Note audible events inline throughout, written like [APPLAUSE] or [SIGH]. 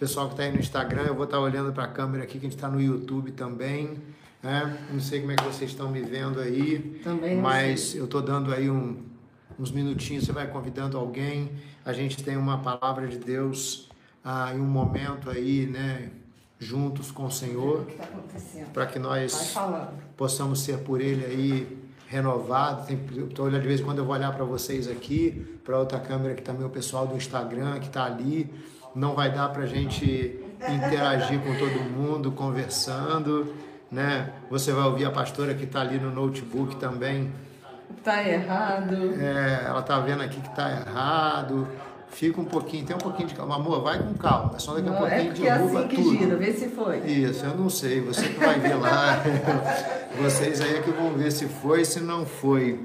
pessoal que está aí no Instagram, eu vou estar tá olhando para a câmera aqui, que a gente está no YouTube também. Né? Não sei como é que vocês estão me vendo aí, também mas sei. eu estou dando aí um, uns minutinhos, você vai convidando alguém. A gente tem uma palavra de Deus ah, em um momento aí, né? Juntos com o Senhor, tá para que nós possamos ser por Ele aí renovado. Estou olhando de vez em quando eu vou olhar para vocês aqui, para outra câmera que também o pessoal do Instagram que está ali. Não vai dar para a gente interagir com todo mundo, conversando, né? Você vai ouvir a pastora que está ali no notebook também. Tá errado. É, ela tá vendo aqui que tá errado. Fica um pouquinho, tem um pouquinho de calma. Amor, vai com calma. Só daqui a pouquinho é derruba é assim que tudo. Gira, vê se foi. Isso, eu não sei. Você que vai ver lá. [LAUGHS] Vocês aí é que vão ver se foi, se não foi.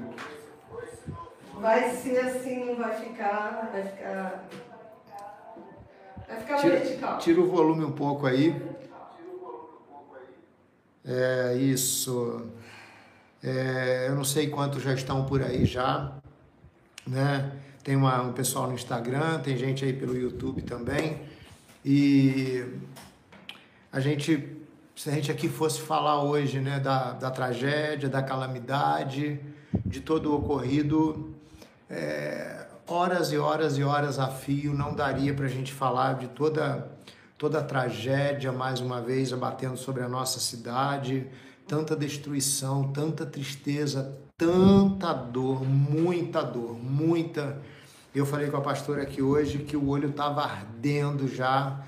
Vai ser assim, não vai ficar. Vai ficar. Vai ficar tira, vertical. Tira o volume um pouco aí. É isso. É, eu não sei quantos já estão por aí já, né? Tem uma, um pessoal no Instagram, tem gente aí pelo YouTube também. E a gente, se a gente aqui fosse falar hoje, né, da, da tragédia, da calamidade, de todo o ocorrido, é, horas e horas e horas a fio, não daria para a gente falar de toda toda a tragédia mais uma vez abatendo sobre a nossa cidade, tanta destruição, tanta tristeza, tanta dor, muita dor, muita. Eu falei com a pastora aqui hoje que o olho estava ardendo já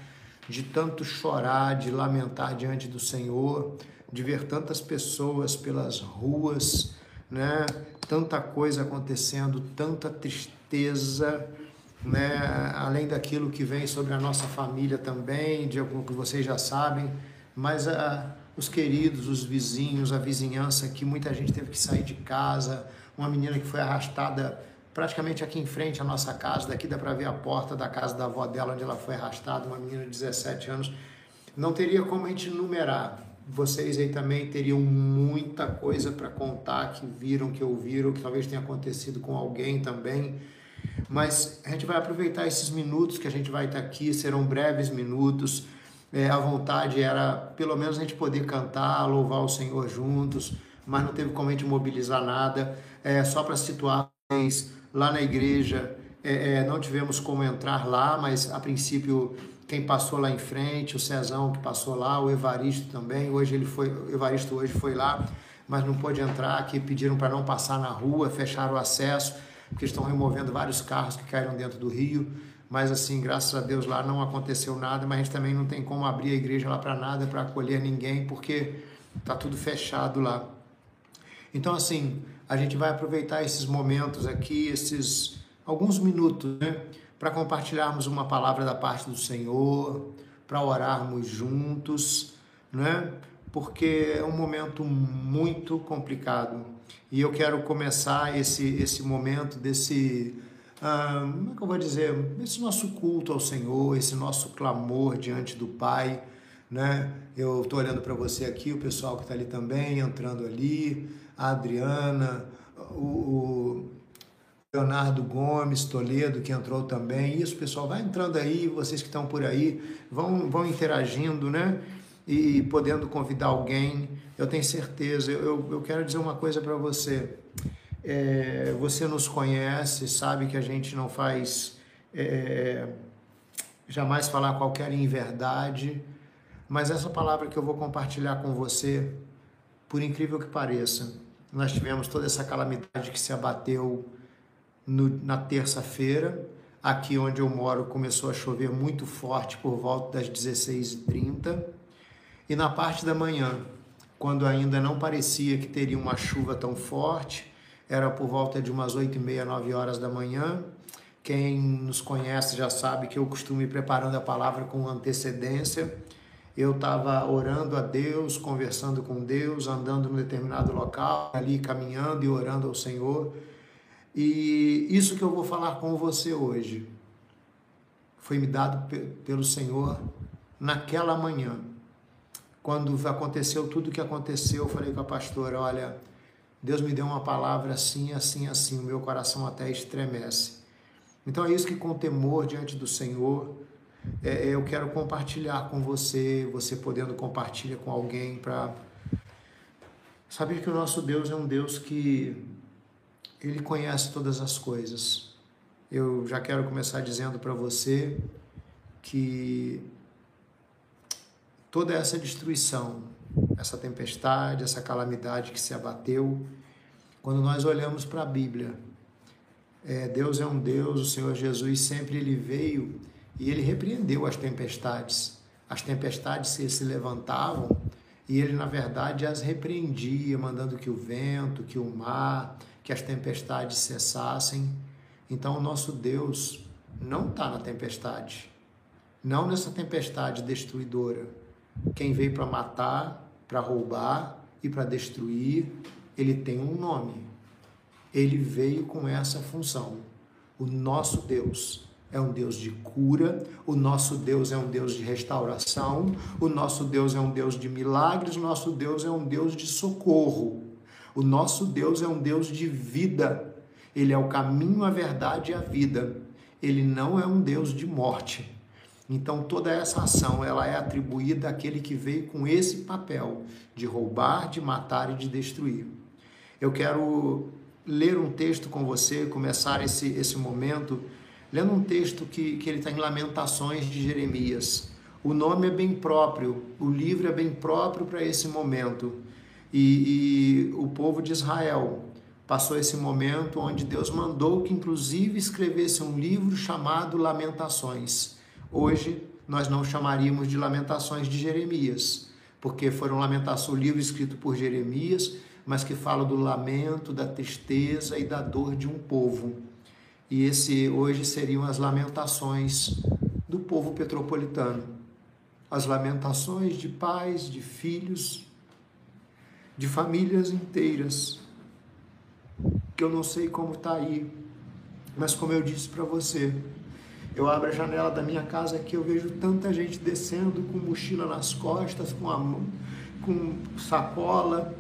de tanto chorar, de lamentar diante do Senhor, de ver tantas pessoas pelas ruas, né? Tanta coisa acontecendo, tanta tristeza, né? Além daquilo que vem sobre a nossa família também, de algo que vocês já sabem, mas a os queridos, os vizinhos, a vizinhança que muita gente teve que sair de casa, uma menina que foi arrastada praticamente aqui em frente à nossa casa, daqui dá para ver a porta da casa da avó dela onde ela foi arrastada, uma menina de 17 anos. Não teria como a gente numerar. Vocês aí também teriam muita coisa para contar que viram, que ouviram, que talvez tenha acontecido com alguém também. Mas a gente vai aproveitar esses minutos que a gente vai estar aqui, serão breves minutos é, a vontade era pelo menos a gente poder cantar, louvar o Senhor juntos, mas não teve como a gente mobilizar nada. É, só para situar lá na igreja, é, é, não tivemos como entrar lá, mas a princípio quem passou lá em frente, o Cezão que passou lá, o Evaristo também. Hoje ele foi, o Evaristo hoje foi lá, mas não pôde entrar, que pediram para não passar na rua, fecharam o acesso, porque estão removendo vários carros que caíram dentro do rio mas assim, graças a Deus lá não aconteceu nada, mas a gente também não tem como abrir a igreja lá para nada, para acolher ninguém, porque tá tudo fechado lá. Então assim, a gente vai aproveitar esses momentos aqui, esses alguns minutos, né, para compartilharmos uma palavra da parte do Senhor, para orarmos juntos, né? Porque é um momento muito complicado. E eu quero começar esse esse momento desse ah, como é que eu vou dizer, esse nosso culto ao Senhor, esse nosso clamor diante do Pai, né? Eu estou olhando para você aqui, o pessoal que está ali também, entrando ali, a Adriana, o, o Leonardo Gomes, Toledo, que entrou também. Isso, pessoal, vai entrando aí, vocês que estão por aí, vão, vão interagindo, né? E podendo convidar alguém, eu tenho certeza. Eu, eu quero dizer uma coisa para você. É, você nos conhece, sabe que a gente não faz é, jamais falar qualquer inverdade, mas essa palavra que eu vou compartilhar com você, por incrível que pareça, nós tivemos toda essa calamidade que se abateu no, na terça-feira. Aqui onde eu moro começou a chover muito forte por volta das 16h30. E na parte da manhã, quando ainda não parecia que teria uma chuva tão forte, era por volta de umas 8 e meia, 9 horas da manhã. Quem nos conhece já sabe que eu costumo ir preparando a palavra com antecedência. Eu estava orando a Deus, conversando com Deus, andando num determinado local, ali caminhando e orando ao Senhor. E isso que eu vou falar com você hoje foi me dado pelo Senhor naquela manhã. Quando aconteceu tudo o que aconteceu, eu falei com a pastora: olha, Deus me deu uma palavra assim, assim, assim, o meu coração até estremece. Então é isso que com temor diante do Senhor, é, eu quero compartilhar com você, você podendo compartilhar com alguém para saber que o nosso Deus é um Deus que ele conhece todas as coisas. Eu já quero começar dizendo para você que toda essa destruição, essa tempestade, essa calamidade que se abateu, quando nós olhamos para a Bíblia, é, Deus é um Deus, o Senhor Jesus sempre ele veio e ele repreendeu as tempestades. As tempestades se, se levantavam e ele, na verdade, as repreendia, mandando que o vento, que o mar, que as tempestades cessassem. Então, o nosso Deus não está na tempestade, não nessa tempestade destruidora. Quem veio para matar, para roubar e para destruir, ele tem um nome. Ele veio com essa função. O nosso Deus é um Deus de cura, o nosso Deus é um Deus de restauração, o nosso Deus é um Deus de milagres, o nosso Deus é um Deus de socorro. O nosso Deus é um Deus de vida. Ele é o caminho, a verdade e a vida. Ele não é um Deus de morte. Então toda essa ação ela é atribuída àquele que veio com esse papel de roubar, de matar e de destruir. Eu quero ler um texto com você, começar esse, esse momento lendo um texto que, que ele está em Lamentações de Jeremias. O nome é bem próprio, o livro é bem próprio para esse momento. E, e, o povo de Israel passou esse momento onde Deus mandou que, inclusive, escrevesse um livro chamado Lamentações. Hoje, nós não chamaríamos de Lamentações de Jeremias, porque foram lamentações, o livro escrito por Jeremias, mas que fala do lamento, da tristeza e da dor de um povo. E esse hoje seriam as lamentações do povo petropolitano. As lamentações de pais, de filhos, de famílias inteiras. Que eu não sei como está aí, mas como eu disse para você, eu abro a janela da minha casa aqui, eu vejo tanta gente descendo com mochila nas costas, com, a, com sacola,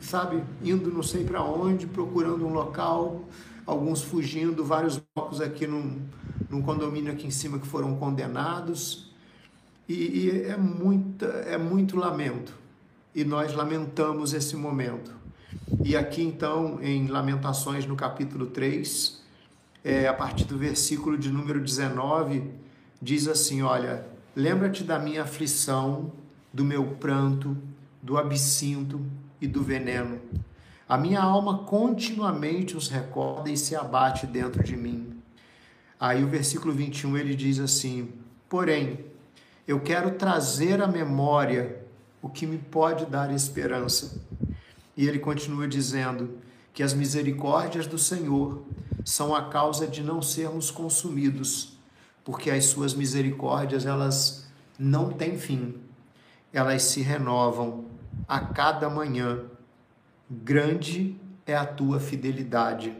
sabe, indo não sei para onde, procurando um local alguns fugindo, vários blocos aqui num, num condomínio aqui em cima que foram condenados. E, e é, muita, é muito lamento. E nós lamentamos esse momento. E aqui então, em Lamentações, no capítulo 3, é, a partir do versículo de número 19, diz assim: Olha, lembra-te da minha aflição, do meu pranto, do absinto e do veneno a minha alma continuamente os recorda e se abate dentro de mim. Aí o versículo 21 ele diz assim: Porém, eu quero trazer à memória o que me pode dar esperança. E ele continua dizendo que as misericórdias do Senhor são a causa de não sermos consumidos, porque as suas misericórdias elas não têm fim. Elas se renovam a cada manhã grande é a tua fidelidade.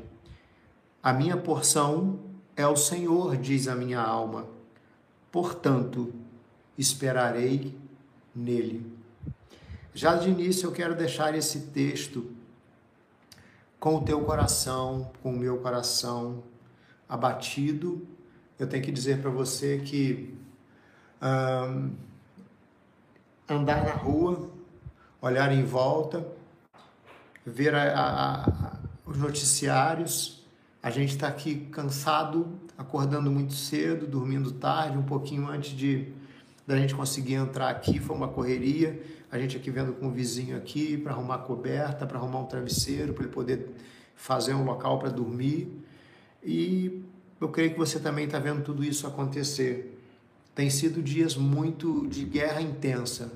A minha porção é o Senhor, diz a minha alma. Portanto, esperarei nele. Já de início eu quero deixar esse texto com o teu coração, com o meu coração abatido. Eu tenho que dizer para você que um, andar na rua, olhar em volta, ver a, a, a, os noticiários. A gente está aqui cansado, acordando muito cedo, dormindo tarde, um pouquinho antes de da gente conseguir entrar aqui, foi uma correria. A gente aqui vendo com o vizinho aqui para arrumar coberta, para arrumar um travesseiro, para ele poder fazer um local para dormir. E eu creio que você também está vendo tudo isso acontecer. Tem sido dias muito de guerra intensa,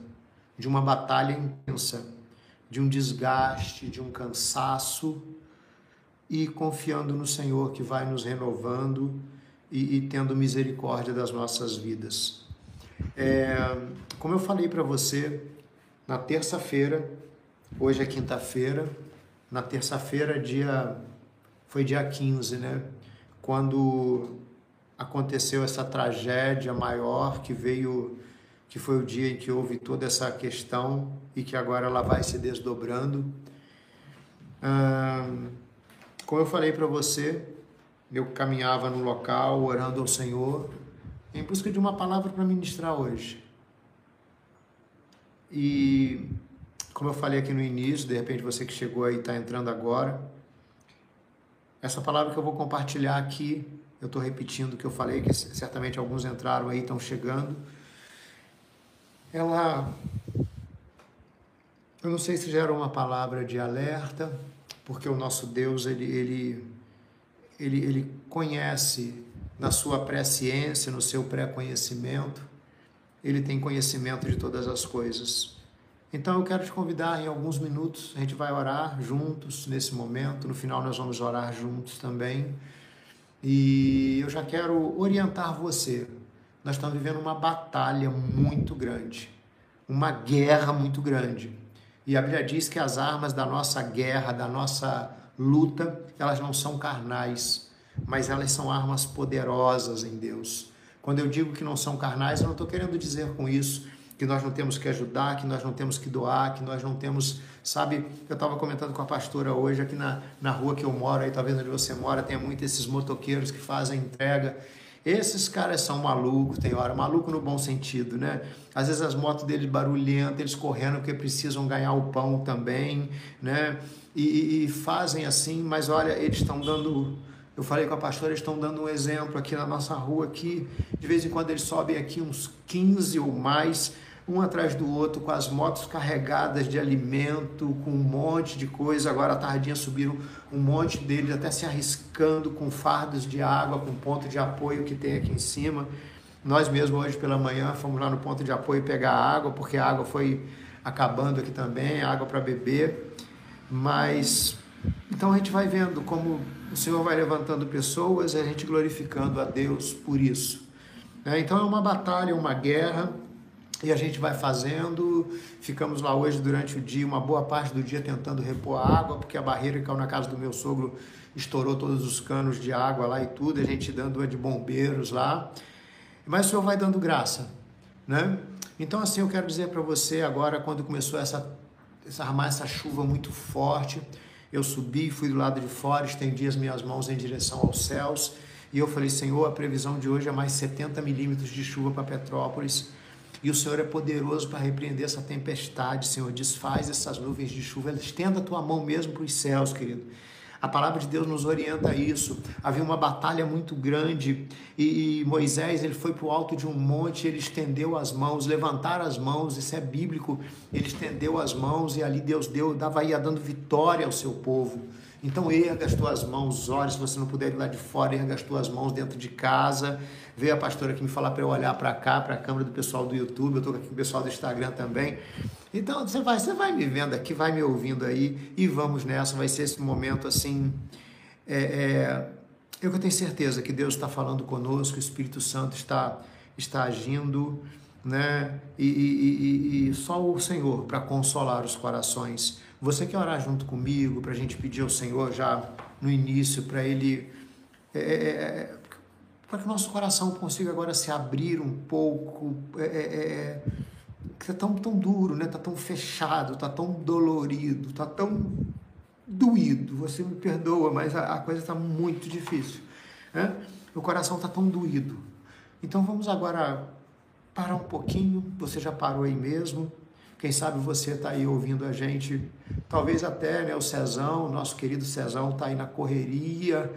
de uma batalha intensa de um desgaste, de um cansaço, e confiando no Senhor que vai nos renovando e, e tendo misericórdia das nossas vidas. É, como eu falei para você, na terça-feira, hoje é quinta-feira, na terça-feira, dia foi dia 15, né? Quando aconteceu essa tragédia maior que veio que foi o dia em que houve toda essa questão e que agora ela vai se desdobrando. como eu falei para você, eu caminhava no local orando ao Senhor em busca de uma palavra para ministrar hoje. E como eu falei aqui no início, de repente você que chegou aí está entrando agora, essa palavra que eu vou compartilhar aqui, eu estou repetindo o que eu falei, que certamente alguns entraram aí, estão chegando. Ela, eu não sei se gera uma palavra de alerta, porque o nosso Deus, ele, ele, ele, ele conhece na sua presciência, no seu pré-conhecimento, ele tem conhecimento de todas as coisas. Então eu quero te convidar em alguns minutos, a gente vai orar juntos nesse momento, no final nós vamos orar juntos também. E eu já quero orientar você. Nós estamos vivendo uma batalha muito grande, uma guerra muito grande. E a Bíblia diz que as armas da nossa guerra, da nossa luta, elas não são carnais, mas elas são armas poderosas em Deus. Quando eu digo que não são carnais, eu não estou querendo dizer com isso que nós não temos que ajudar, que nós não temos que doar, que nós não temos, sabe? Eu estava comentando com a pastora hoje aqui na, na rua que eu moro, aí talvez onde você mora, tem muito esses motoqueiros que fazem entrega. Esses caras são malucos, tem hora, maluco no bom sentido, né? Às vezes as motos deles barulhentas, eles correndo porque precisam ganhar o pão também, né? E, e fazem assim, mas olha, eles estão dando eu falei com a pastora, eles estão dando um exemplo aqui na nossa rua aqui. De vez em quando eles sobem aqui uns 15 ou mais, um atrás do outro, com as motos carregadas de alimento, com um monte de coisa. Agora à tardinha subiram um monte deles, até se arriscando com fardos de água, com ponto de apoio que tem aqui em cima. Nós mesmos hoje pela manhã fomos lá no ponto de apoio pegar água, porque a água foi acabando aqui também, água para beber. Mas então a gente vai vendo como o Senhor vai levantando pessoas e a gente glorificando a Deus por isso. É, então é uma batalha, uma guerra, e a gente vai fazendo. Ficamos lá hoje durante o dia, uma boa parte do dia tentando repor a água, porque a barreira que caiu na casa do meu sogro estourou todos os canos de água lá e tudo, a gente dando de bombeiros lá. Mas o Senhor vai dando graça, né? Então assim eu quero dizer para você agora quando começou essa essa armar essa chuva muito forte, eu subi, fui do lado de fora, estendi as minhas mãos em direção aos céus e eu falei: Senhor, a previsão de hoje é mais 70 milímetros de chuva para Petrópolis. E o Senhor é poderoso para repreender essa tempestade, Senhor. Desfaz essas nuvens de chuva. Estenda a tua mão mesmo para os céus, querido. A palavra de Deus nos orienta a isso. Havia uma batalha muito grande e, e Moisés ele foi para o alto de um monte, ele estendeu as mãos, levantar as mãos, isso é bíblico. Ele estendeu as mãos e ali Deus deu, dava ia dando vitória ao seu povo. Então erga as tuas mãos, ore, se você não puder ir lá de fora, erga as tuas mãos dentro de casa. Veio a pastora aqui me falar para eu olhar para cá, para a câmera do pessoal do YouTube, eu estou aqui com o pessoal do Instagram também. Então você vai, você vai me vendo aqui, vai me ouvindo aí e vamos nessa, vai ser esse momento assim. É, é, eu tenho certeza que Deus está falando conosco, o Espírito Santo está, está agindo, né? E, e, e, e só o Senhor para consolar os corações. Você quer orar junto comigo para a gente pedir ao Senhor já no início para Ele é, é, é, para que o nosso coração consiga agora se abrir um pouco. É, é, é que está tão, tão duro, né? Está tão fechado, está tão dolorido, está tão doído. Você me perdoa, mas a, a coisa está muito difícil. Né? O coração está tão doído. Então vamos agora parar um pouquinho. Você já parou aí mesmo? Quem sabe você está aí ouvindo a gente, talvez até né, o Cezão, nosso querido Cezão, está aí na correria,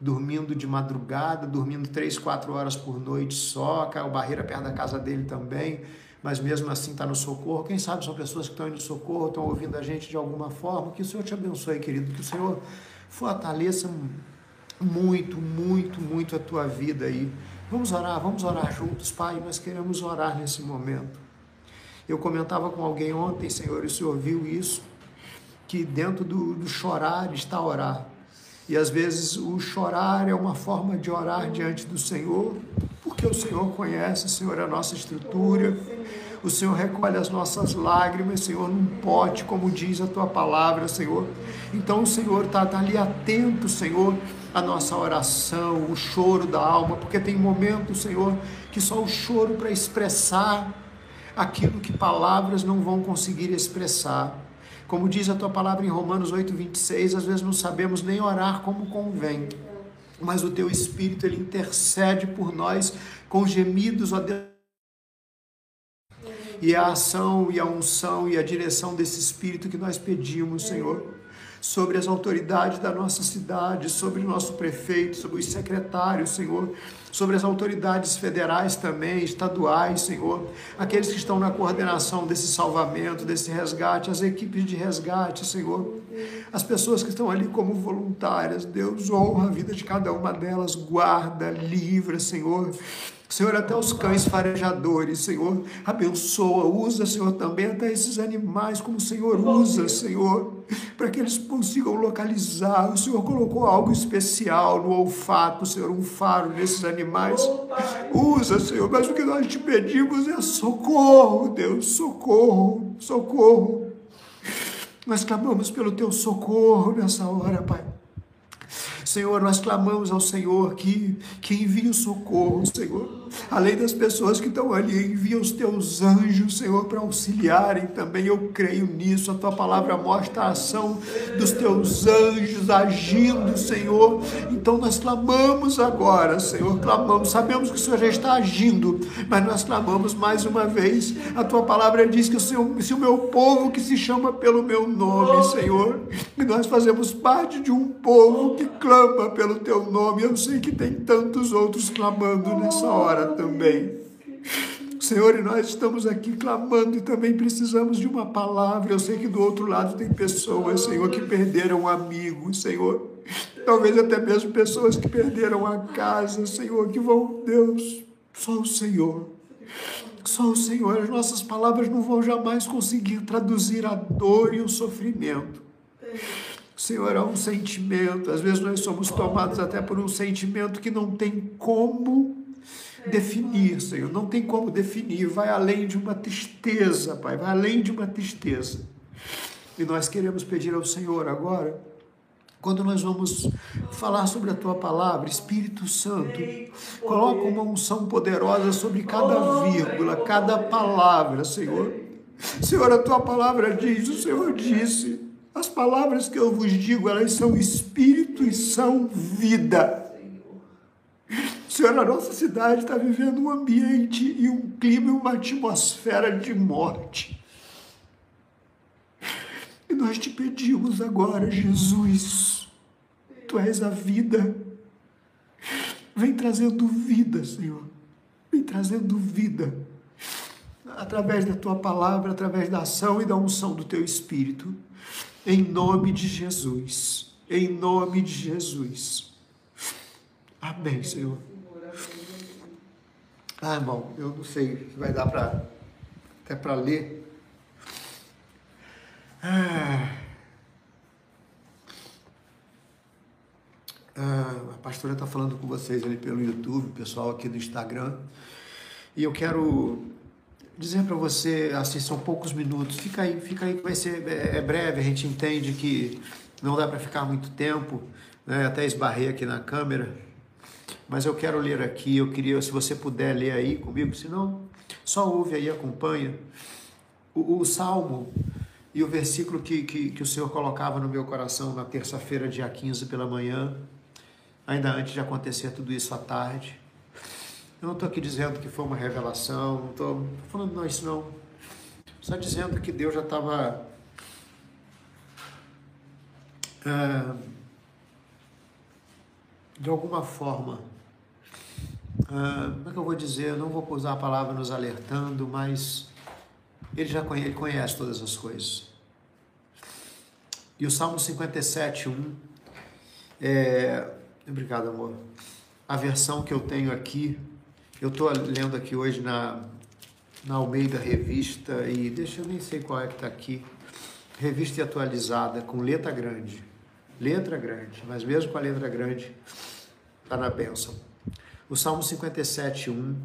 dormindo de madrugada, dormindo três, quatro horas por noite só, caiu barreira perto da casa dele também, mas mesmo assim está no socorro. Quem sabe são pessoas que estão indo no socorro, estão ouvindo a gente de alguma forma. Que o Senhor te abençoe, querido, que o Senhor fortaleça muito, muito, muito a tua vida aí. Vamos orar, vamos orar juntos, Pai, nós queremos orar nesse momento. Eu comentava com alguém ontem, Senhor, e o Senhor viu isso, que dentro do, do chorar está orar. E às vezes o chorar é uma forma de orar diante do Senhor, porque o Senhor conhece, Senhor, a nossa estrutura. O Senhor recolhe as nossas lágrimas, Senhor, num pote, como diz a tua palavra, Senhor. Então o Senhor está tá ali atento, Senhor, à nossa oração, o choro da alma, porque tem momentos, Senhor, que só o choro para expressar aquilo que palavras não vão conseguir expressar. Como diz a tua palavra em Romanos 8, 26, às vezes não sabemos nem orar como convém. mas o teu Espírito ele intercede por nós com gemidos, ó Deus. E a ação e a unção e a direção desse Espírito que nós pedimos, Senhor, sobre as autoridades da nossa cidade, sobre o nosso prefeito, sobre os secretários, Senhor, sobre as autoridades federais também, estaduais, Senhor, aqueles que estão na coordenação desse salvamento, desse resgate, as equipes de resgate, Senhor, as pessoas que estão ali como voluntárias, Deus honra a vida de cada uma delas, guarda, livra, Senhor. Senhor, até os cães farejadores, Senhor, abençoa, usa, Senhor, também até esses animais, como o Senhor usa, Senhor, [LAUGHS] para que eles consigam localizar. O Senhor colocou algo especial no olfato, Senhor, um faro nesses animais. Usa, Senhor, mas o que nós te pedimos é socorro, Deus, socorro, socorro. Nós clamamos pelo teu socorro nessa hora, Pai. Senhor, nós clamamos ao Senhor que, que envie o socorro, Senhor. Além das pessoas que estão ali, envia os teus anjos, Senhor, para auxiliarem também. Eu creio nisso. A tua palavra mostra a ação dos teus anjos agindo, Senhor. Então nós clamamos agora, Senhor, clamamos. Sabemos que o Senhor já está agindo, mas nós clamamos mais uma vez. A tua palavra diz que o Senhor, se o meu povo que se chama pelo meu nome, Senhor, e nós fazemos parte de um povo que clama pelo teu nome. Eu sei que tem tantos outros clamando nessa hora também. Senhor, e nós estamos aqui clamando e também precisamos de uma palavra. Eu sei que do outro lado tem pessoas, Senhor, que perderam amigos, Senhor. Talvez até mesmo pessoas que perderam a casa, Senhor, que vão, Deus, só o Senhor. Só o Senhor. As nossas palavras não vão jamais conseguir traduzir a dor e o sofrimento. Senhor, é um sentimento. Às vezes nós somos tomados até por um sentimento que não tem como definir, Senhor. Não tem como definir. Vai além de uma tristeza, Pai. Vai além de uma tristeza. E nós queremos pedir ao Senhor agora, quando nós vamos falar sobre a tua palavra, Espírito Santo, coloca uma unção poderosa sobre cada vírgula, cada palavra, Senhor. Senhor, a tua palavra diz, o Senhor disse, as palavras que eu vos digo, elas são espírito e são vida. Senhor, a nossa cidade está vivendo um ambiente e um clima e uma atmosfera de morte. E nós te pedimos agora, Jesus, Tu és a vida. Vem trazendo vida, Senhor. Vem trazendo vida. Através da Tua palavra, através da ação e da unção do Teu Espírito. Em nome de Jesus. Em nome de Jesus. Amém, Senhor. Ah, irmão, eu não sei se vai dar para até para ler. Ah, ah, a pastora está falando com vocês ali pelo YouTube, pessoal aqui do Instagram. E eu quero dizer para você, assim, são poucos minutos. Fica aí, fica aí, vai ser é, é breve. A gente entende que não dá para ficar muito tempo. Né? Até esbarrei aqui na câmera mas eu quero ler aqui, eu queria, se você puder ler aí comigo, se não, só ouve aí, acompanha. O, o Salmo e o versículo que, que, que o Senhor colocava no meu coração na terça-feira, dia 15 pela manhã, ainda antes de acontecer tudo isso à tarde. Eu não estou aqui dizendo que foi uma revelação, não estou falando não, isso não. Só dizendo que Deus já estava. Ah, de alguma forma, ah, como é que eu vou dizer? Eu não vou usar a palavra nos alertando, mas ele já conhece, ele conhece todas as coisas. E o Salmo 57, 1, é, obrigado amor, a versão que eu tenho aqui, eu estou lendo aqui hoje na, na Almeida Revista, e deixa eu nem sei qual é que está aqui, revista atualizada, com letra grande, letra grande, mas mesmo com a letra grande, está na bênção. O Salmo 57, 1,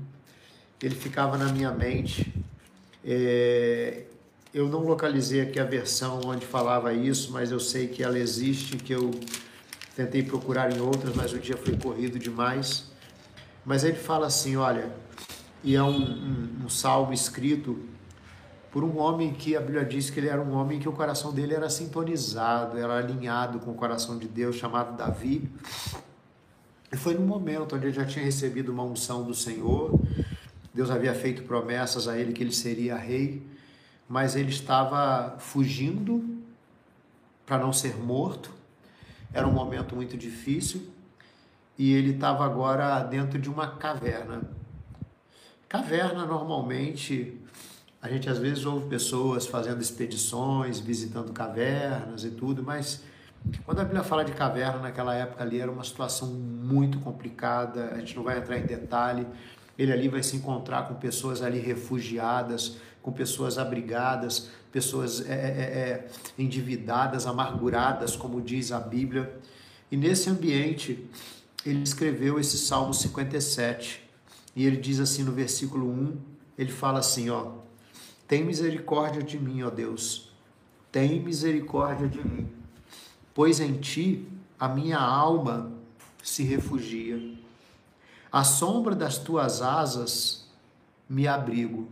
ele ficava na minha mente. É, eu não localizei aqui a versão onde falava isso, mas eu sei que ela existe, que eu tentei procurar em outras, mas o dia foi corrido demais. Mas ele fala assim, olha, e é um, um, um salmo escrito por um homem que a Bíblia diz que ele era um homem que o coração dele era sintonizado, era alinhado com o coração de Deus, chamado Davi. E foi no momento onde ele já tinha recebido uma unção do Senhor, Deus havia feito promessas a ele que ele seria rei, mas ele estava fugindo para não ser morto. Era um momento muito difícil e ele estava agora dentro de uma caverna. Caverna, normalmente, a gente às vezes ouve pessoas fazendo expedições, visitando cavernas e tudo, mas quando a Bíblia fala de caverna naquela época ali era uma situação muito complicada, a gente não vai entrar em detalhe. Ele ali vai se encontrar com pessoas ali refugiadas, com pessoas abrigadas, pessoas é, é, é, endividadas, amarguradas, como diz a Bíblia. E nesse ambiente, ele escreveu esse Salmo 57. E ele diz assim no versículo 1, ele fala assim, ó: Tem misericórdia de mim, ó Deus. Tem misericórdia de mim pois em ti a minha alma se refugia. À sombra das tuas asas me abrigo,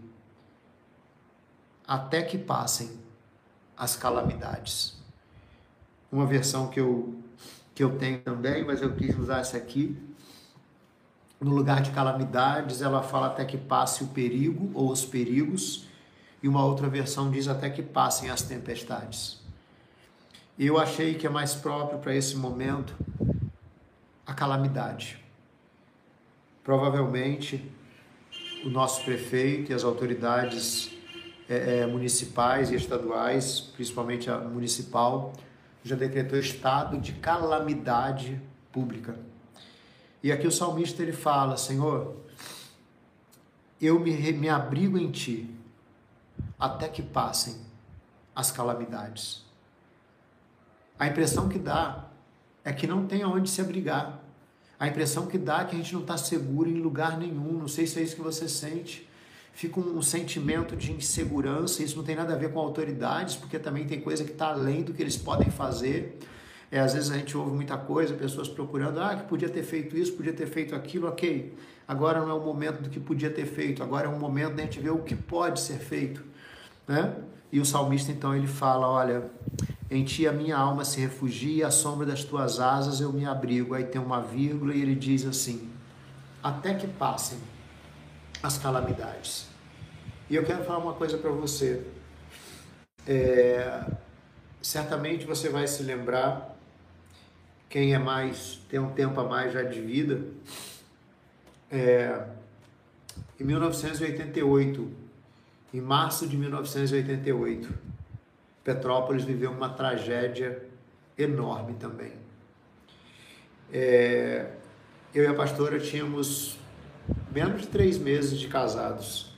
até que passem as calamidades. Uma versão que eu, que eu tenho também, mas eu quis usar essa aqui. No lugar de calamidades, ela fala até que passe o perigo ou os perigos, e uma outra versão diz até que passem as tempestades. E eu achei que é mais próprio para esse momento a calamidade. Provavelmente o nosso prefeito e as autoridades é, é, municipais e estaduais, principalmente a municipal, já decretou estado de calamidade pública. E aqui o salmista ele fala: Senhor, eu me, me abrigo em ti até que passem as calamidades. A impressão que dá é que não tem aonde se abrigar. A impressão que dá é que a gente não está seguro em lugar nenhum. Não sei se é isso que você sente. Fica um, sentimento de insegurança. Isso não tem nada a ver com autoridades, porque também tem coisa que está além do que eles podem fazer. É, às vezes a gente ouve muita coisa, pessoas procurando, ah, que podia ter feito isso, podia ter feito aquilo, ok. Agora não é o momento do que podia ter feito, agora é o momento da gente ver o que pode ser feito. Né? E o salmista então ele fala, olha, em ti a minha alma se refugia, à sombra das tuas asas eu me abrigo. Aí tem uma vírgula e ele diz assim: até que passem as calamidades. E eu quero falar uma coisa para você. É, certamente você vai se lembrar, quem é mais, tem um tempo a mais já de vida, é, em 1988, em março de 1988, Petrópolis viveu uma tragédia enorme também. É, eu e a pastora tínhamos menos de três meses de casados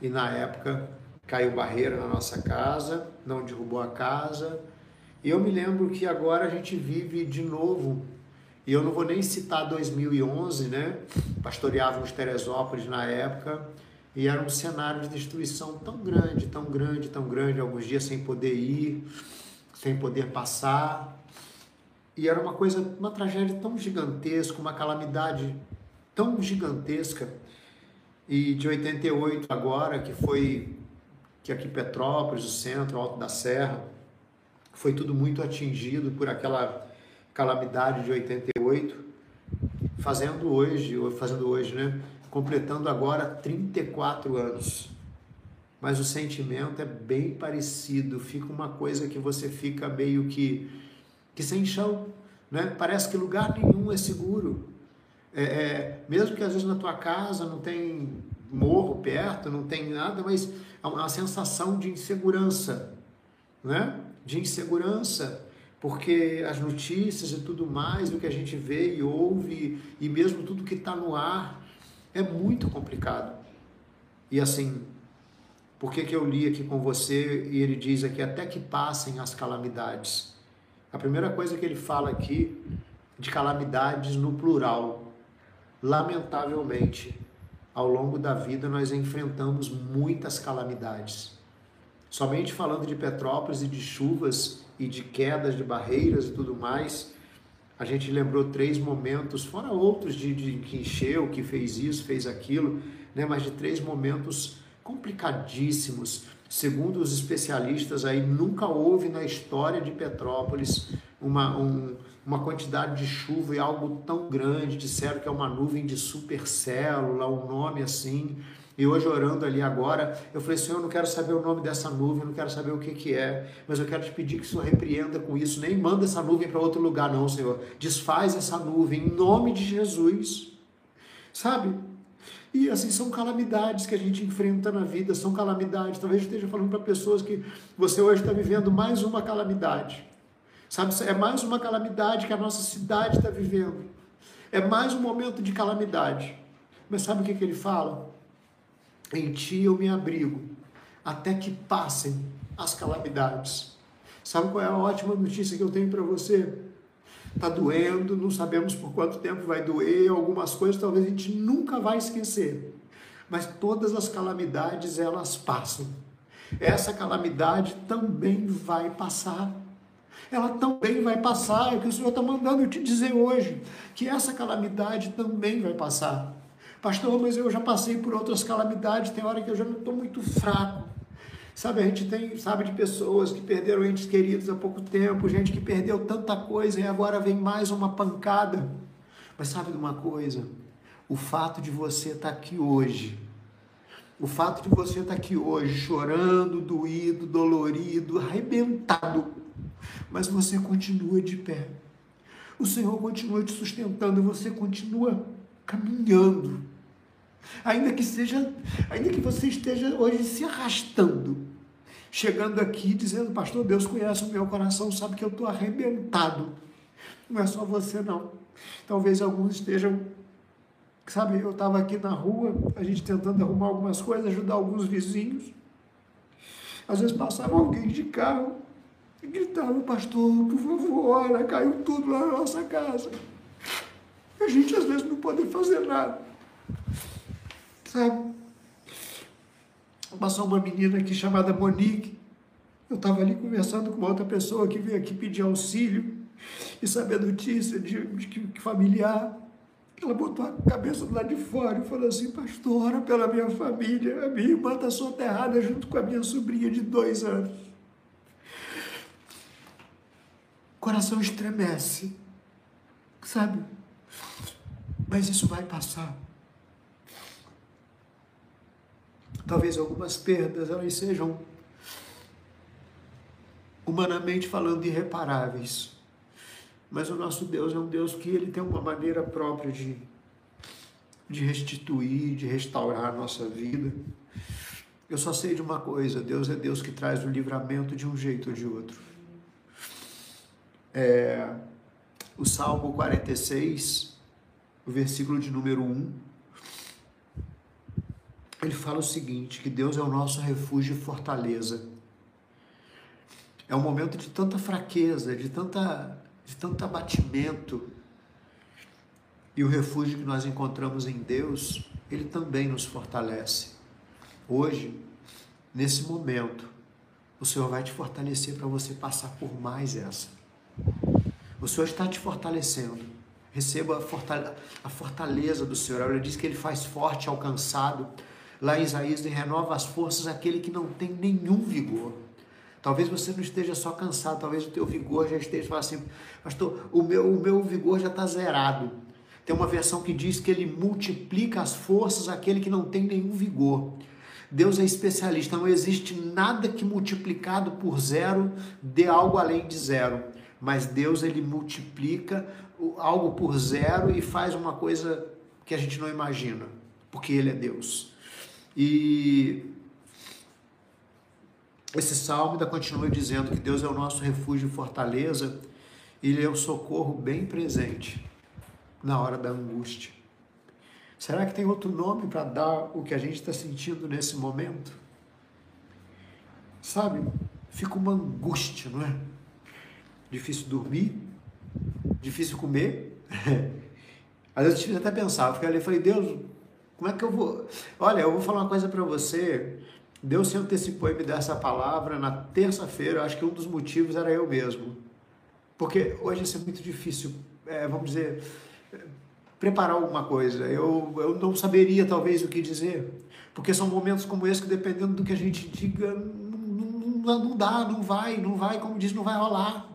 e na época caiu barreira na nossa casa, não derrubou a casa. E eu me lembro que agora a gente vive de novo. E eu não vou nem citar 2011, né? Pastoreávamos Teresópolis na época e era um cenário de destruição tão grande, tão grande, tão grande, alguns dias sem poder ir, sem poder passar. E era uma coisa, uma tragédia tão gigantesca, uma calamidade tão gigantesca. E de 88 agora, que foi que aqui Petrópolis, o centro, o Alto da Serra, foi tudo muito atingido por aquela calamidade de 88, fazendo hoje, fazendo hoje, né, completando agora 34 anos. Mas o sentimento é bem parecido, fica uma coisa que você fica meio que, que sem chão, né? Parece que lugar nenhum é seguro. É, é, mesmo que às vezes na tua casa não tem morro perto, não tem nada, mas é uma sensação de insegurança, né? De insegurança, porque as notícias e tudo mais, o que a gente vê e ouve, e mesmo tudo que está no ar, é muito complicado. E assim, por que, que eu li aqui com você e ele diz aqui até que passem as calamidades? A primeira coisa que ele fala aqui de calamidades no plural. Lamentavelmente, ao longo da vida nós enfrentamos muitas calamidades. Somente falando de Petrópolis e de chuvas e de quedas de barreiras e tudo mais, a gente lembrou três momentos, fora outros de, de que encheu, que fez isso, fez aquilo, né? mas de três momentos complicadíssimos. Segundo os especialistas aí, nunca houve na história de Petrópolis uma, um, uma quantidade de chuva e algo tão grande, disseram que é uma nuvem de supercélula, um nome assim. E hoje orando ali agora, eu falei, Senhor, eu não quero saber o nome dessa nuvem, não quero saber o que, que é, mas eu quero te pedir que o Senhor repreenda com isso. Nem manda essa nuvem para outro lugar, não, Senhor. Desfaz essa nuvem em nome de Jesus. Sabe? E assim, são calamidades que a gente enfrenta na vida, são calamidades. Talvez eu esteja falando para pessoas que você hoje está vivendo mais uma calamidade. Sabe, é mais uma calamidade que a nossa cidade está vivendo. É mais um momento de calamidade. Mas sabe o que, que ele fala? Em ti eu me abrigo, até que passem as calamidades. Sabe qual é a ótima notícia que eu tenho para você? Está doendo, não sabemos por quanto tempo vai doer, algumas coisas talvez a gente nunca vai esquecer. Mas todas as calamidades elas passam. Essa calamidade também vai passar ela também vai passar. É o que o Senhor está mandando eu te dizer hoje, que essa calamidade também vai passar. Pastor, mas eu já passei por outras calamidades, tem hora que eu já não estou muito fraco. Sabe, a gente tem, sabe, de pessoas que perderam entes queridos há pouco tempo, gente que perdeu tanta coisa e agora vem mais uma pancada. Mas sabe de uma coisa? O fato de você estar tá aqui hoje, o fato de você estar tá aqui hoje chorando, doído, dolorido, arrebentado, mas você continua de pé. O Senhor continua te sustentando e você continua caminhando. Ainda que seja, ainda que você esteja hoje se arrastando, chegando aqui dizendo, pastor, Deus conhece o meu coração, sabe que eu estou arrebentado. Não é só você não. Talvez alguns estejam, sabe, eu estava aqui na rua, a gente tentando arrumar algumas coisas, ajudar alguns vizinhos. Às vezes passava alguém de carro, e gritava, pastor, por favor, olha, caiu tudo lá na nossa casa. A gente às vezes não pode fazer nada. Sabe? Passou uma menina aqui chamada Monique. Eu estava ali conversando com uma outra pessoa que veio aqui pedir auxílio e saber notícia de, de familiar. Ela botou a cabeça do lado de fora e falou assim: Pastor, ora pela minha família. A minha irmã está soterrada junto com a minha sobrinha de dois anos. coração estremece, sabe? Mas isso vai passar. Talvez algumas perdas elas sejam humanamente falando irreparáveis. Mas o nosso Deus é um Deus que ele tem uma maneira própria de de restituir, de restaurar a nossa vida. Eu só sei de uma coisa, Deus é Deus que traz o livramento de um jeito ou de outro. É, o Salmo 46, o versículo de número 1, ele fala o seguinte: que Deus é o nosso refúgio e fortaleza. É um momento de tanta fraqueza, de, tanta, de tanto abatimento. E o refúgio que nós encontramos em Deus, ele também nos fortalece. Hoje, nesse momento, o Senhor vai te fortalecer para você passar por mais essa. O Senhor está te fortalecendo. Receba a fortaleza do Senhor. Ele diz que ele faz forte ao cansado. Lá em Isaías, ele renova as forças aquele que não tem nenhum vigor. Talvez você não esteja só cansado, talvez o teu vigor já esteja assim, pastor, o meu, o meu vigor já está zerado. Tem uma versão que diz que ele multiplica as forças aquele que não tem nenhum vigor. Deus é especialista, não existe nada que multiplicado por zero dê algo além de zero mas Deus ele multiplica algo por zero e faz uma coisa que a gente não imagina, porque ele é Deus. E esse salmo ainda continua dizendo que Deus é o nosso refúgio e fortaleza, ele é o socorro bem presente na hora da angústia. Será que tem outro nome para dar o que a gente está sentindo nesse momento? Sabe, fica uma angústia, não é? difícil dormir, difícil comer. [LAUGHS] Às vezes eu até pensar, eu fiquei ali e falei, Deus, como é que eu vou. Olha, eu vou falar uma coisa para você. Deus se antecipou e me deu essa palavra na terça-feira. Acho que um dos motivos era eu mesmo. Porque hoje isso é muito difícil, é, vamos dizer, preparar alguma coisa. Eu, eu não saberia talvez o que dizer. Porque são momentos como esse que, dependendo do que a gente diga, não, não, dá, não vai, não vai, como diz, não vai rolar.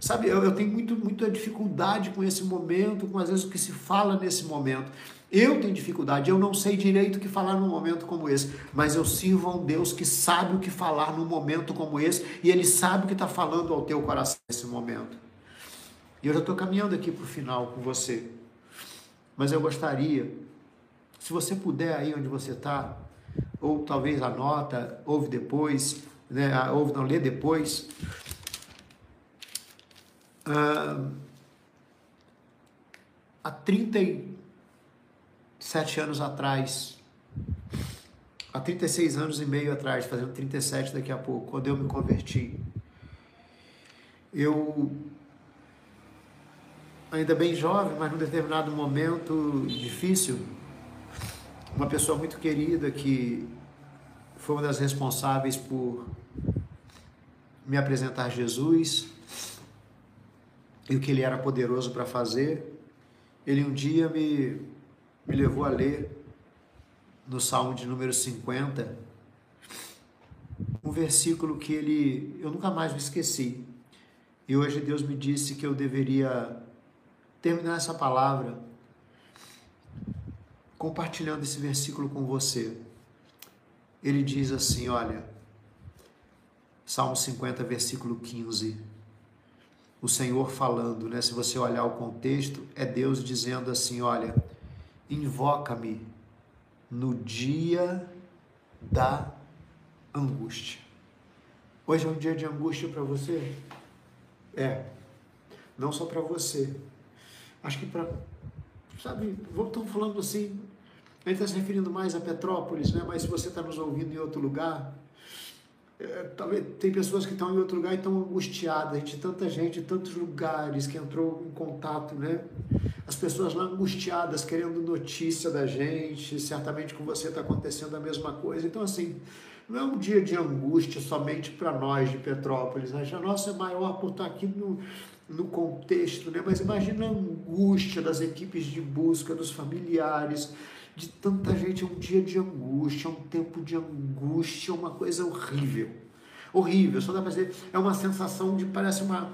Sabe, eu, eu tenho muito, muita dificuldade com esse momento, com às vezes o que se fala nesse momento. Eu tenho dificuldade, eu não sei direito o que falar num momento como esse, mas eu sirvo a um Deus que sabe o que falar num momento como esse e Ele sabe o que está falando ao teu coração nesse momento. E eu já estou caminhando aqui para o final com você, mas eu gostaria, se você puder aí onde você está, ou talvez anota, ouve depois, né, ouve não, lê depois. Ah, há 30 sete anos atrás, há 36 anos e meio atrás, fazendo 37 daqui a pouco, quando eu me converti, eu, ainda bem jovem, mas num determinado momento difícil, uma pessoa muito querida que foi uma das responsáveis por me apresentar Jesus e o que ele era poderoso para fazer, ele um dia me me levou a ler no Salmo de número 50, um versículo que ele eu nunca mais me esqueci. E hoje Deus me disse que eu deveria terminar essa palavra compartilhando esse versículo com você. Ele diz assim, olha, Salmo 50, versículo 15. O Senhor falando, né? Se você olhar o contexto, é Deus dizendo assim, olha, invoca-me no dia da angústia. Hoje é um dia de angústia para você? É. Não só para você. Acho que para. Sabe, estamos falando assim. A gente está se referindo mais a Petrópolis, né? mas se você está nos ouvindo em outro lugar, é, talvez tem pessoas que estão em outro lugar e estão angustiadas. Gente, tanta gente, tantos lugares que entrou em contato, né? As pessoas lá angustiadas, querendo notícia da gente. Certamente com você está acontecendo a mesma coisa. Então, assim, não é um dia de angústia somente para nós de Petrópolis. Né? A nossa é maior por estar aqui no, no contexto, né? Mas imagina a angústia das equipes de busca, dos familiares de tanta gente, é um dia de angústia, é um tempo de angústia, uma coisa horrível. Horrível, só dá para dizer, é uma sensação de, parece uma,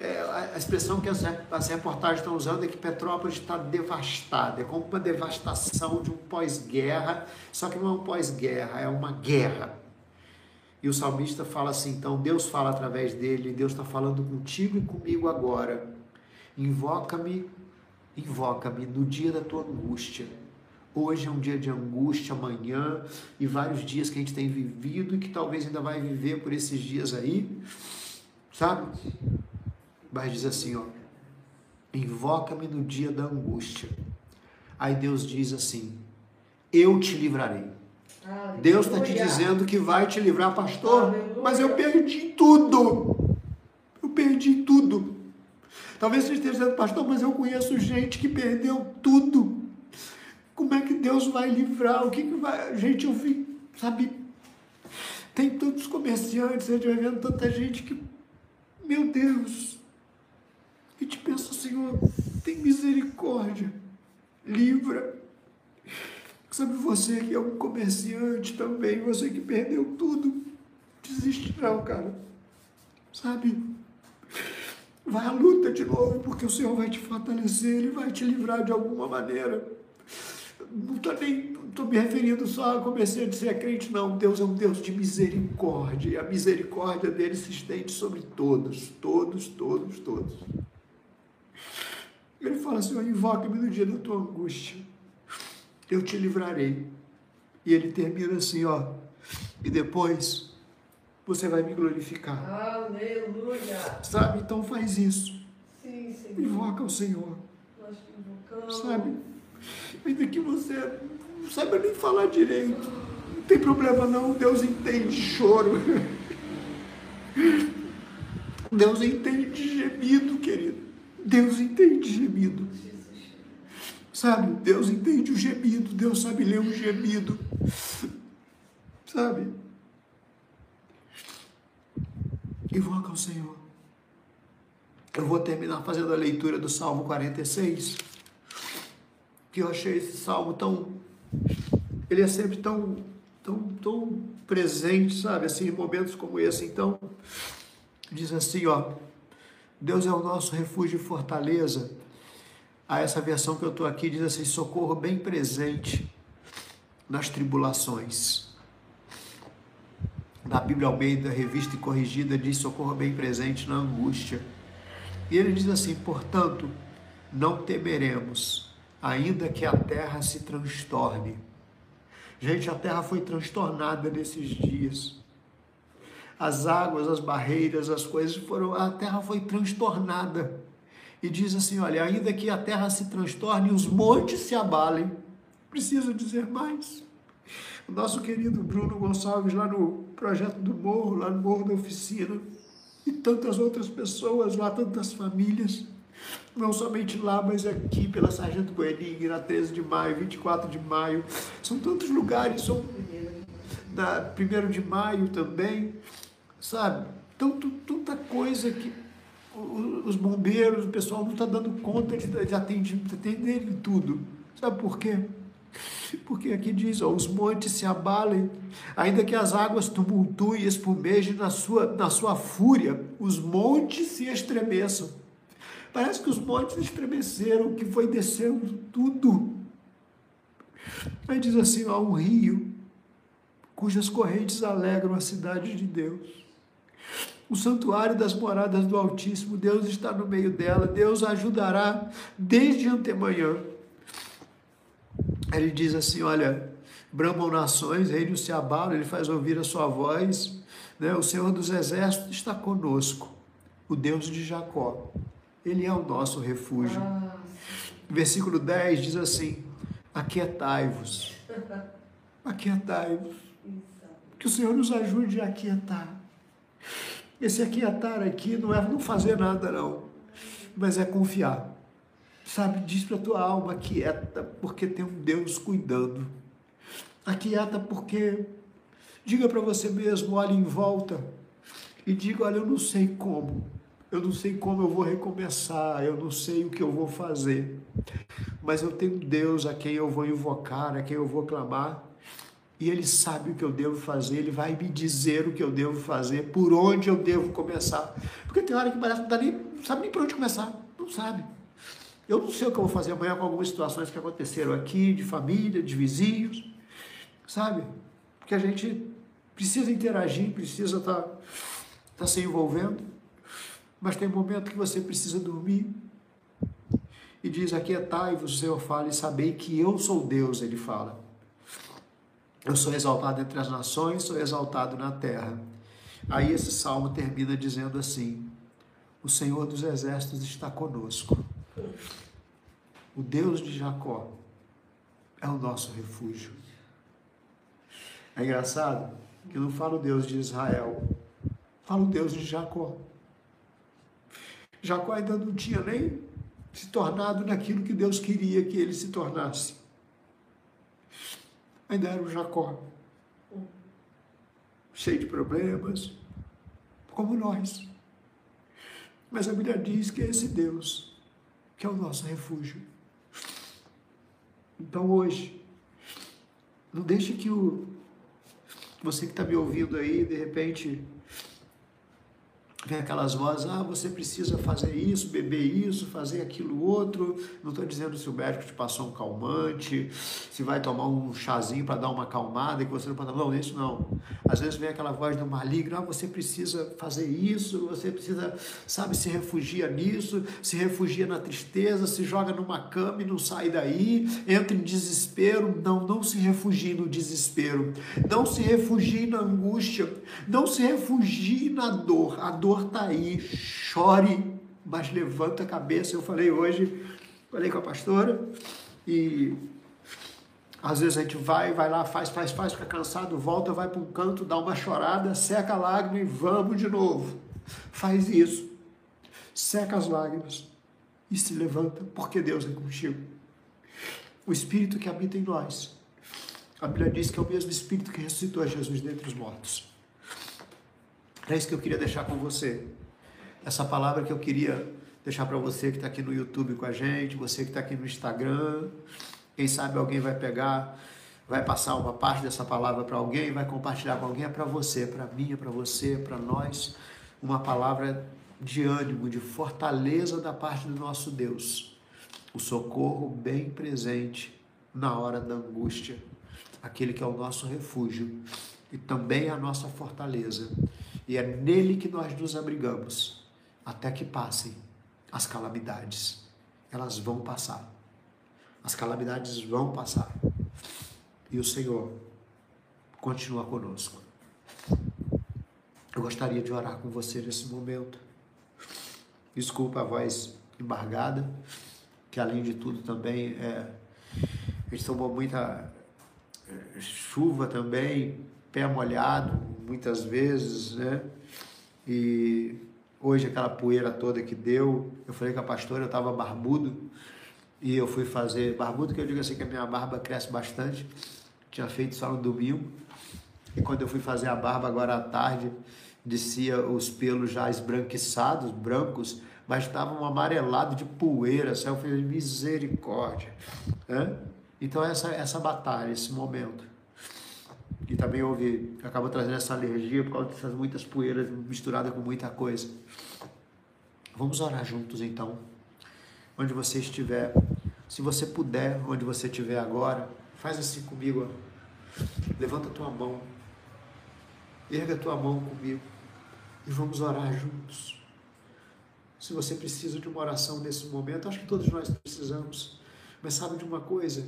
é, a expressão que as, as reportagens estão usando é que Petrópolis está devastada, é como uma devastação de um pós-guerra, só que não é um pós-guerra, é uma guerra. E o salmista fala assim, então Deus fala através dele, Deus está falando contigo e comigo agora. Invoca-me, invoca-me no dia da tua angústia Hoje é um dia de angústia, amanhã e vários dias que a gente tem vivido e que talvez ainda vai viver por esses dias aí, sabe? Mas diz assim, ó, invoca-me no dia da angústia. Aí Deus diz assim, eu te livrarei. Aleluia. Deus está te dizendo que vai te livrar, pastor, Aleluia. mas eu perdi tudo. Eu perdi tudo. Talvez você esteja dizendo, pastor, mas eu conheço gente que perdeu tudo. Como é que Deus vai livrar? O que, que vai. Gente, eu vi, sabe? Tem tantos comerciantes, a gente vai vendo tanta gente que. Meu Deus! E te pensa, Senhor, tem misericórdia, livra. Sabe você que é um comerciante também, você que perdeu tudo, desiste não, cara. Sabe? Vai à luta de novo, porque o Senhor vai te fortalecer, Ele vai te livrar de alguma maneira não estou nem tô me referindo só a comecei a ser crente, não. Deus é um Deus de misericórdia, e a misericórdia dele se estende sobre todos, todos, todos, todos. Ele fala assim: invoca-me no dia da tua angústia, eu te livrarei. E ele termina assim: ó, e depois você vai me glorificar. Aleluia! Sabe? Então faz isso. Sim, Senhor. Invoca o Senhor. Nós te invocamos. Sabe? ainda que você não saiba nem falar direito. Não tem problema não, Deus entende choro. [LAUGHS] Deus entende gemido, querido. Deus entende gemido. Sabe? Deus entende o gemido, Deus sabe ler o gemido. Sabe? Invoca o Senhor. Eu vou terminar fazendo a leitura do Salmo 46 que eu achei esse salmo tão. Ele é sempre tão, tão, tão presente, sabe? Assim, em momentos como esse. Então, diz assim, ó. Deus é o nosso refúgio e fortaleza. A essa versão que eu estou aqui diz assim: socorro bem presente nas tribulações. Na Bíblia Almeida, revista e corrigida, diz socorro bem presente na angústia. E ele diz assim: portanto, não temeremos, ainda que a terra se transtorne. Gente, a terra foi transtornada nesses dias. As águas, as barreiras, as coisas foram. A terra foi transtornada. E diz assim: olha, ainda que a terra se transtorne, os montes se abalem. Preciso dizer mais. O nosso querido Bruno Gonçalves, lá no Projeto do Morro, lá no Morro da Oficina, e tantas outras pessoas lá, tantas famílias, não somente lá, mas aqui pela Sargento Goenig, na 13 de maio, 24 de maio, são tantos lugares, são na 1 de maio também, sabe? Tanto, tanta coisa que os bombeiros, o pessoal não está dando conta de, de atender, de atender tudo. Sabe por quê? Porque aqui diz, ó, os montes se abalem, ainda que as águas tumultuem e espumejem na sua, na sua fúria, os montes se estremeçam. Parece que os montes estremeceram, que foi descendo tudo. Aí diz assim, ó, um rio, cujas correntes alegram a cidade de Deus. O santuário das moradas do Altíssimo, Deus está no meio dela, Deus ajudará desde antemanhã ele diz assim: olha, bramam nações, reinos se abalam, ele faz ouvir a sua voz. Né? O Senhor dos Exércitos está conosco, o Deus de Jacó. Ele é o nosso refúgio. Ah. Versículo 10 diz assim: Aquietai-vos. Aquietai-vos. Que o Senhor nos ajude a aquietar. Esse aquietar aqui não é não fazer nada, não, mas é confiar. Sabe, diz para a tua alma, aquieta, porque tem um Deus cuidando. Aquieta porque, diga para você mesmo, olhe em volta e diga, olha, eu não sei como, eu não sei como eu vou recomeçar, eu não sei o que eu vou fazer, mas eu tenho Deus a quem eu vou invocar, a quem eu vou clamar, e Ele sabe o que eu devo fazer, Ele vai me dizer o que eu devo fazer, por onde eu devo começar. Porque tem hora que parece que não, nem, sabe nem por onde começar, não sabe. Eu não sei o que eu vou fazer amanhã com algumas situações que aconteceram aqui, de família, de vizinhos, sabe? Porque a gente precisa interagir, precisa estar tá, tá se envolvendo, mas tem momento que você precisa dormir. E diz: Aquietai-vos, o Senhor fala, e sabei que eu sou Deus, ele fala. Eu sou exaltado entre as nações, sou exaltado na terra. Aí esse salmo termina dizendo assim: O Senhor dos exércitos está conosco. O Deus de Jacó é o nosso refúgio. É engraçado que não falo Deus de Israel, falo Deus de Jacó. Jacó ainda não tinha nem se tornado naquilo que Deus queria que ele se tornasse. Ainda era o Jacó, cheio de problemas, como nós. Mas a Bíblia diz que é esse Deus que é o nosso refúgio. Então hoje, não deixe que o você que está me ouvindo aí, de repente, Vem aquelas vozes, ah, você precisa fazer isso, beber isso, fazer aquilo outro. Não estou dizendo se o médico te passou um calmante, se vai tomar um chazinho para dar uma acalmada e que você não pode. Não, isso não. Às vezes vem aquela voz do maligno, ah, você precisa fazer isso, você precisa, sabe, se refugia nisso, se refugia na tristeza, se joga numa cama e não sai daí, entra em desespero. Não, não se refugie no desespero. Não se refugie na angústia. Não se refugie na dor. A dor dor aí, chore, mas levanta a cabeça. Eu falei hoje, falei com a pastora, e às vezes a gente vai, vai lá, faz, faz, faz, fica cansado, volta, vai para um canto, dá uma chorada, seca a lágrima e vamos de novo. Faz isso. Seca as lágrimas e se levanta, porque Deus é contigo. O Espírito que habita em nós. A Bíblia diz que é o mesmo Espírito que ressuscitou Jesus dentre os mortos. É isso que eu queria deixar com você. Essa palavra que eu queria deixar para você que está aqui no YouTube com a gente, você que está aqui no Instagram. Quem sabe alguém vai pegar, vai passar uma parte dessa palavra para alguém, vai compartilhar com alguém. É para você, para mim, é para você, para nós. Uma palavra de ânimo, de fortaleza da parte do nosso Deus, o socorro bem presente na hora da angústia, aquele que é o nosso refúgio e também a nossa fortaleza. E é nele que nós nos abrigamos até que passem as calamidades. Elas vão passar. As calamidades vão passar. E o Senhor continua conosco. Eu gostaria de orar com você nesse momento. Desculpa a voz embargada, que além de tudo também é, a gente tomou muita é, chuva também, pé molhado muitas vezes, né? E hoje aquela poeira toda que deu, eu falei com a pastora, eu estava barbudo e eu fui fazer barbudo, que eu digo assim que a minha barba cresce bastante. Tinha feito só no domingo. E quando eu fui fazer a barba agora à tarde, descia os pelos já esbranquiçados, brancos, mas estavam amarelados de poeira. Assim, eu falei, misericórdia. Então, essa, essa batalha, esse momento. E também houve, acabou trazendo essa alergia por causa dessas muitas poeiras misturadas com muita coisa. Vamos orar juntos então. Onde você estiver, se você puder, onde você estiver agora, faz assim comigo. Levanta a tua mão. Erga a tua mão comigo e vamos orar juntos. Se você precisa de uma oração nesse momento, acho que todos nós precisamos. Mas sabe de uma coisa?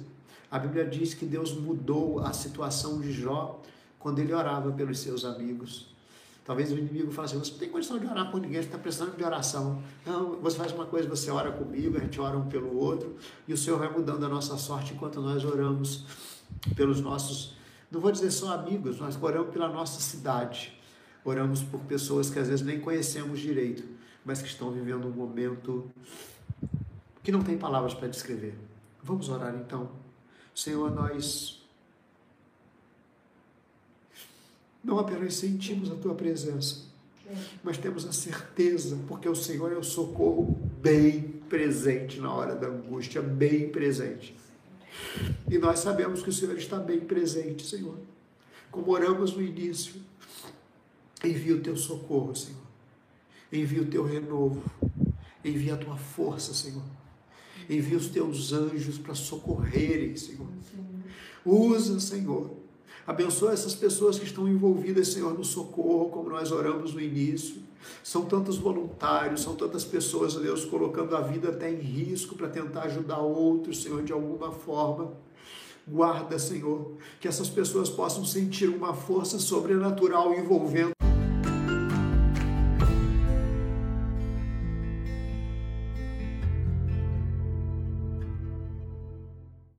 A Bíblia diz que Deus mudou a situação de Jó quando ele orava pelos seus amigos. Talvez o inimigo fale assim: você não tem condição de orar por ninguém, você está precisando de oração. Não, você faz uma coisa, você ora comigo, a gente ora um pelo outro, e o Senhor vai mudando a nossa sorte enquanto nós oramos pelos nossos, não vou dizer só amigos, nós oramos pela nossa cidade oramos por pessoas que às vezes nem conhecemos direito, mas que estão vivendo um momento que não tem palavras para descrever. Vamos orar então. Senhor, nós não apenas sentimos a tua presença, mas temos a certeza, porque o Senhor é o socorro bem presente na hora da angústia, bem presente. E nós sabemos que o Senhor está bem presente, Senhor. Como oramos no início, Envia o teu socorro, Senhor. Envia o teu renovo. Envia a tua força, Senhor. Envia os teus anjos para socorrerem, Senhor. Usa, Senhor. Abençoa essas pessoas que estão envolvidas, Senhor, no socorro, como nós oramos no início. São tantos voluntários, são tantas pessoas, Deus, colocando a vida até em risco para tentar ajudar outros, Senhor, de alguma forma. Guarda, Senhor, que essas pessoas possam sentir uma força sobrenatural envolvendo